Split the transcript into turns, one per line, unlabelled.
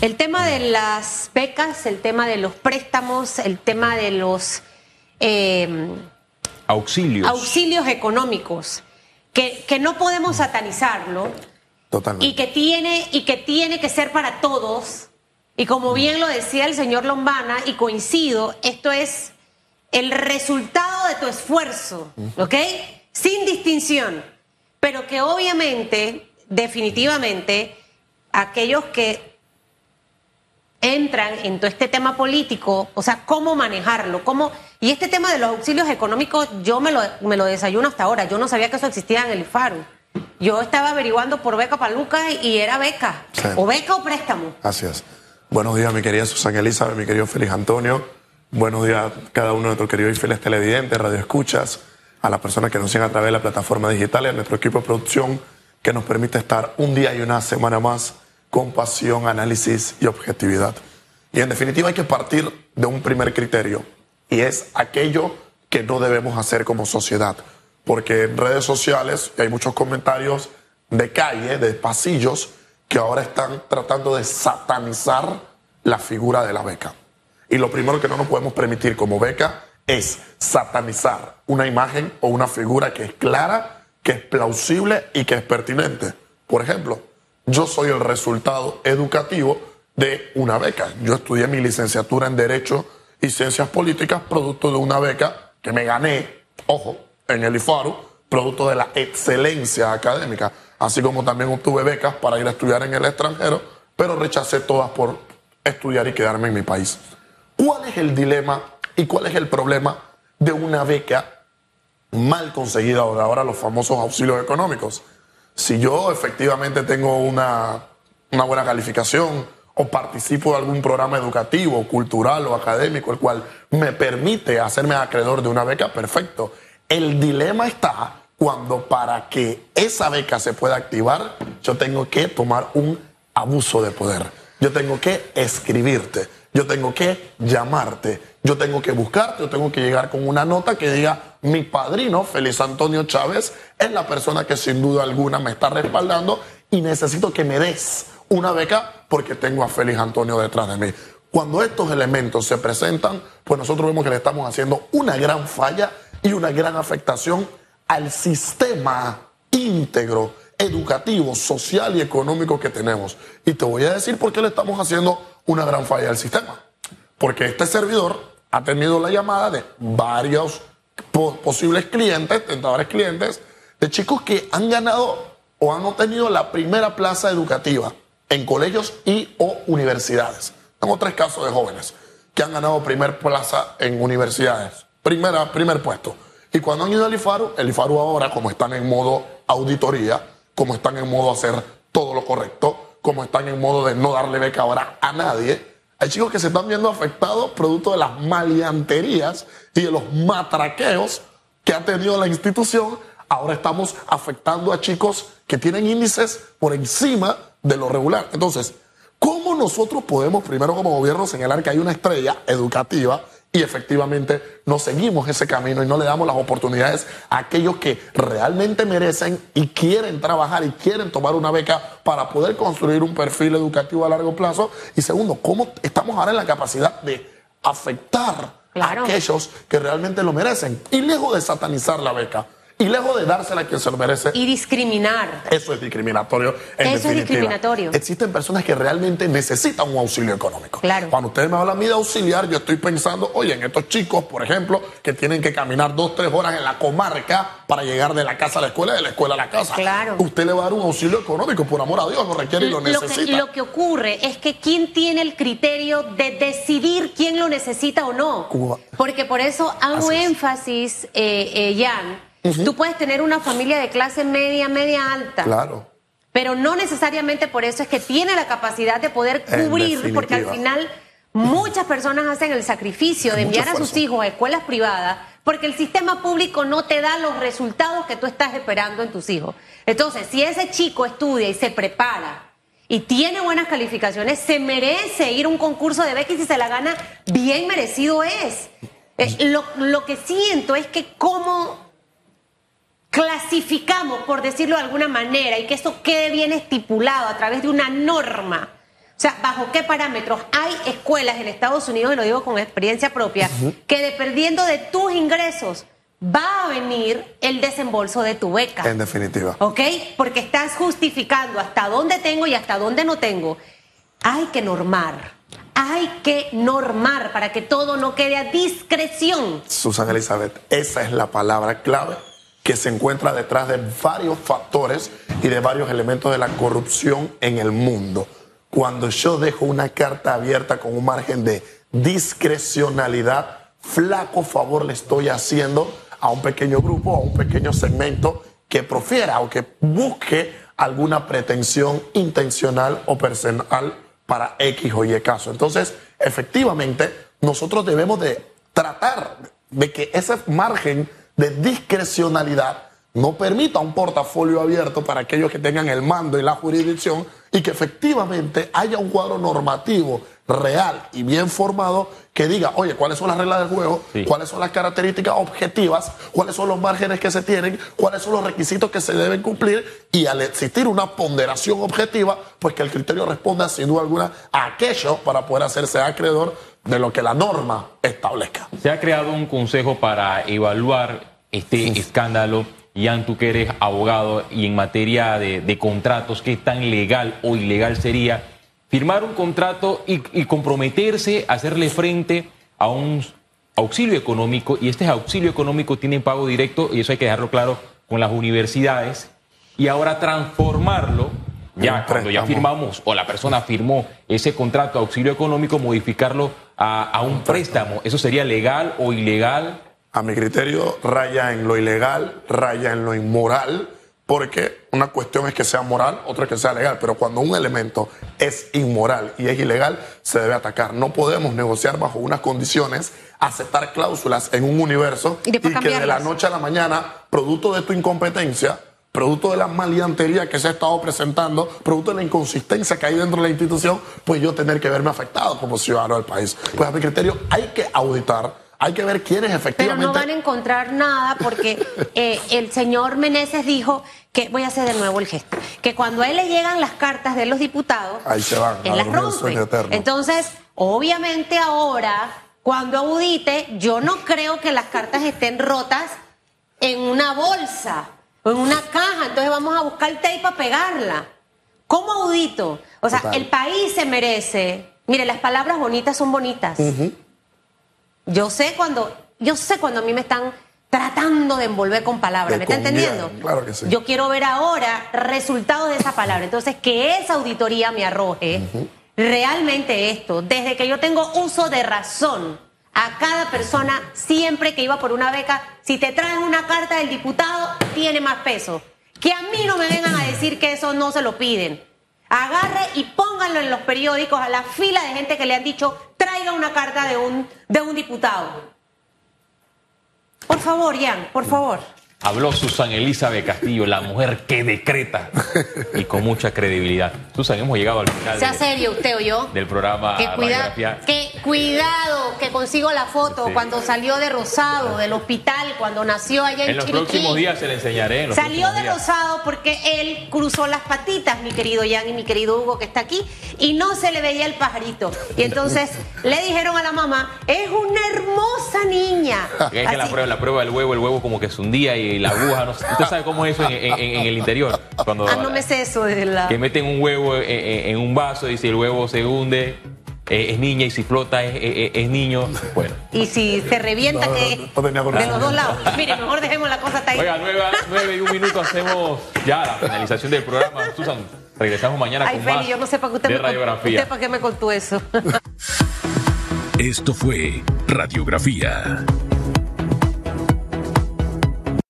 El tema de las becas, el tema de los préstamos, el tema de los eh,
auxilios.
auxilios económicos, que, que no podemos satanizarlo
Totalmente.
y que tiene y que tiene que ser para todos. Y como bien lo decía el señor Lombana y coincido, esto es el resultado de tu esfuerzo, ¿ok? Sin distinción, pero que obviamente, definitivamente, aquellos que entran en todo este tema político, o sea, cómo manejarlo, cómo... Y este tema de los auxilios económicos, yo me lo, me lo desayuno hasta ahora, yo no sabía que eso existía en el FARU. Yo estaba averiguando por beca para Lucas y era beca,
Sí.
o beca o préstamo.
Así es. Buenos días, mi querida Susana Elizabeth, mi querido Félix Antonio. Buenos días a cada uno de nuestros queridos y fieles televidentes, radioescuchas, a las personas que nos siguen a través de la plataforma digital y a nuestro equipo de producción que nos permite estar un día y una semana más con pasión, análisis y objetividad. Y en definitiva hay que partir de un primer criterio y es aquello que no debemos hacer como sociedad. Porque en redes sociales hay muchos comentarios de calle, de pasillos, que ahora están tratando de satanizar la figura de la beca. Y lo primero que no nos podemos permitir como beca es satanizar una imagen o una figura que es clara, que es plausible y que es pertinente. Por ejemplo, yo soy el resultado educativo de una beca. Yo estudié mi licenciatura en Derecho y Ciencias Políticas producto de una beca que me gané, ojo, en el IFARU, producto de la excelencia académica, así como también obtuve becas para ir a estudiar en el extranjero, pero rechacé todas por estudiar y quedarme en mi país. ¿Cuál es el dilema y cuál es el problema de una beca mal conseguida o de ahora los famosos auxilios económicos? Si yo efectivamente tengo una, una buena calificación o participo de algún programa educativo, cultural o académico, el cual me permite hacerme acreedor de una beca, perfecto. El dilema está cuando para que esa beca se pueda activar, yo tengo que tomar un abuso de poder. Yo tengo que escribirte, yo tengo que llamarte, yo tengo que buscarte, yo tengo que llegar con una nota que diga, mi padrino, Félix Antonio Chávez, es la persona que sin duda alguna me está respaldando y necesito que me des una beca porque tengo a Félix Antonio detrás de mí. Cuando estos elementos se presentan, pues nosotros vemos que le estamos haciendo una gran falla y una gran afectación al sistema íntegro, educativo, social y económico que tenemos. Y te voy a decir por qué le estamos haciendo una gran falla al sistema. Porque este servidor ha tenido la llamada de varios posibles clientes, tentadores clientes, de chicos que han ganado o han obtenido la primera plaza educativa en colegios y o universidades. Tengo tres casos de jóvenes que han ganado primer plaza en universidades, primera, primer puesto. Y cuando han ido al IFARU, el IFARU ahora, como están en modo auditoría, como están en modo hacer todo lo correcto, como están en modo de no darle beca ahora a nadie, hay chicos que se están viendo afectados producto de las maleanterías y de los matraqueos que ha tenido la institución. Ahora estamos afectando a chicos que tienen índices por encima de lo regular. Entonces, ¿cómo nosotros podemos primero como gobierno señalar que hay una estrella educativa y efectivamente no seguimos ese camino y no le damos las oportunidades a aquellos que realmente merecen y quieren trabajar y quieren tomar una beca para poder construir un perfil educativo a largo plazo? Y segundo, ¿cómo estamos ahora en la capacidad de afectar
Claro.
a aquellos que realmente lo merecen? Y lejos de satanizar la beca y lejos de dársela a quien se lo merece,
Y discriminar.
eso es discriminatorio. En
Eso es discriminatorio.
Existen personas que realmente necesitan un auxilio económico.
Claro.
Cuando ustedes me hablan a mí de auxiliar, yo estoy pensando, oye, en estos chicos, por ejemplo, que tienen que caminar dos, tres horas en la comarca para llegar de la casa a la escuela y de la escuela a la casa.
Claro.
Usted le va a dar un auxilio económico, por amor a Dios, lo requiere y lo
Lo que,
necesita.
lo que ocurre es que quién tiene el criterio de decidir quién lo necesita o no.
Cuba.
Porque por eso hago
Así es.
énfasis, eh, eh, Jan. Tú puedes tener una familia de clase media, media alta.
Claro.
Pero no necesariamente por eso es que tiene la capacidad de poder cubrir, porque al final muchas personas hacen el sacrificio de enviar a sus hijos a escuelas privadas porque el sistema público no te da los resultados que tú estás esperando en tus hijos. Entonces, si ese chico estudia y se prepara y tiene buenas calificaciones, se merece ir a un concurso de becas y si se la gana, bien merecido es. Eh, lo, lo que siento es que cómo clasificamos, por decirlo de alguna manera, y que eso quede bien estipulado a través de una norma O sea, ¿bajo qué parámetros? Hay escuelas en Estados Unidos, y lo digo con experiencia propia, que dependiendo de tus ingresos va a venir el desembolso de tu beca.
En definitiva.
¿Ok? Porque estás justificando hasta dónde tengo y hasta dónde no tengo. Hay que normar. Hay que normar para que todo no quede a discreción.
Susana Elizabeth, esa es la palabra clave que se encuentra detrás de varios factores y de varios elementos de la corrupción en el mundo. Cuando yo dejo una carta abierta con un margen de discrecionalidad, flaco favor le estoy haciendo a un pequeño grupo, a un pequeño segmento que profiera o que busque alguna pretensión intencional o personal para X o Y caso. Entonces, efectivamente, nosotros debemos de tratar de que ese margen de discrecionalidad no permita un portafolio abierto para aquellos que tengan el mando y la jurisdicción y que efectivamente haya un cuadro normativo real y bien formado que diga, oye, cuáles son las reglas del juego, cuáles son las características objetivas, cuáles son los márgenes que se tienen, cuáles son los requisitos que se deben cumplir y al existir una ponderación objetiva, pues que el criterio responda sin duda alguna a aquello para poder hacerse acreedor de lo que la norma establezca.
Se ha creado un consejo para evaluar este escándalo. Ian, tú que eres abogado y en materia de, de contratos, ¿qué tan legal o ilegal sería? firmar un contrato y, comprometerse a hacerle frente a un auxilio económico y este auxilio económico tiene pago directo y eso hay que dejarlo claro con las universidades y ahora transformarlo ya cuando ya firmamos o la persona firmó ese contrato de auxilio económico modificarlo a, a un préstamo. Eso sería legal o ilegal
a mi criterio raya en lo ilegal raya en lo inmoral porque una cuestión es que sea moral, otra es que sea legal, pero cuando un elemento es inmoral y es ilegal, se debe atacar. No podemos negociar bajo unas condiciones, aceptar cláusulas en un universo y, que de la noche a la mañana, producto de tu incompetencia, producto de la maliantería que se ha estado presentando, producto de la inconsistencia que hay dentro de la institución, pues yo tener que verme afectado como ciudadano del país. Pues a mi criterio hay que auditar hay que ver quiénes efectivamente.
Pero no van a encontrar nada porque eh, el señor Meneses dijo que, voy a hacer de nuevo el gesto, que cuando a él le llegan las cartas de los diputados,
Ahí se van,
él las rompe. Entonces, obviamente ahora, cuando audite, yo no creo que las cartas estén rotas en una bolsa o en una caja. Entonces vamos a buscar tape para pegarla. ¿Cómo audito? O sea, el país se merece. Mire, las palabras bonitas son bonitas. Yo sé cuando, yo sé cuando a mí me están tratando de envolver con palabras, ¿me está entendiendo?
Claro que sí.
Yo quiero ver ahora resultados de esa palabra. Entonces, que esa auditoría me arroje realmente esto, desde que yo tengo uso de razón a cada persona, siempre que iba por una beca, si te traen una carta del diputado, tiene más peso. Que a mí no me vengan a decir que eso no se lo piden. Agarre y pónganlo en los periódicos a la fila de gente que le han dicho traiga una carta de un, de un diputado. Por favor, Ian, por favor.
Habló Susan Elizabeth Castillo, la mujer que decreta y con mucha credibilidad. Susan, hemos llegado al final.
Sea serio usted o yo.
Del programa
que, que cuidado, que consigo la foto cuando salió de Rosado, del hospital, cuando nació allá en
En los próximos días se le enseñaré.
Salió de Rosado porque él cruzó las patitas, mi querido Jan y mi querido Hugo, que está aquí, y no se le veía el pajarito. Y entonces le dijeron a la mamá, es una hermosa niña.
Es que la prueba, la prueba del huevo, el huevo como que es un día y la aguja, no Usted sabe cómo es eso en, el interior. Cuando,
ah, no me sé eso de la...
Que meten un huevo en, un vaso y si el huevo se hunde, eh, es niña y si flota es, niño. Bueno.
Y si se revienta, que de los dos lados. Mire, mejor dejemos la cosa hasta ahí.
Oiga, nueve, y un minuto hacemos ya la finalización del programa. Susan, regresamos mañana
Ay,
con
Feli,
más
yo no sé para qué usted,
me,
usted para qué me contó eso.
Esto fue Radiografía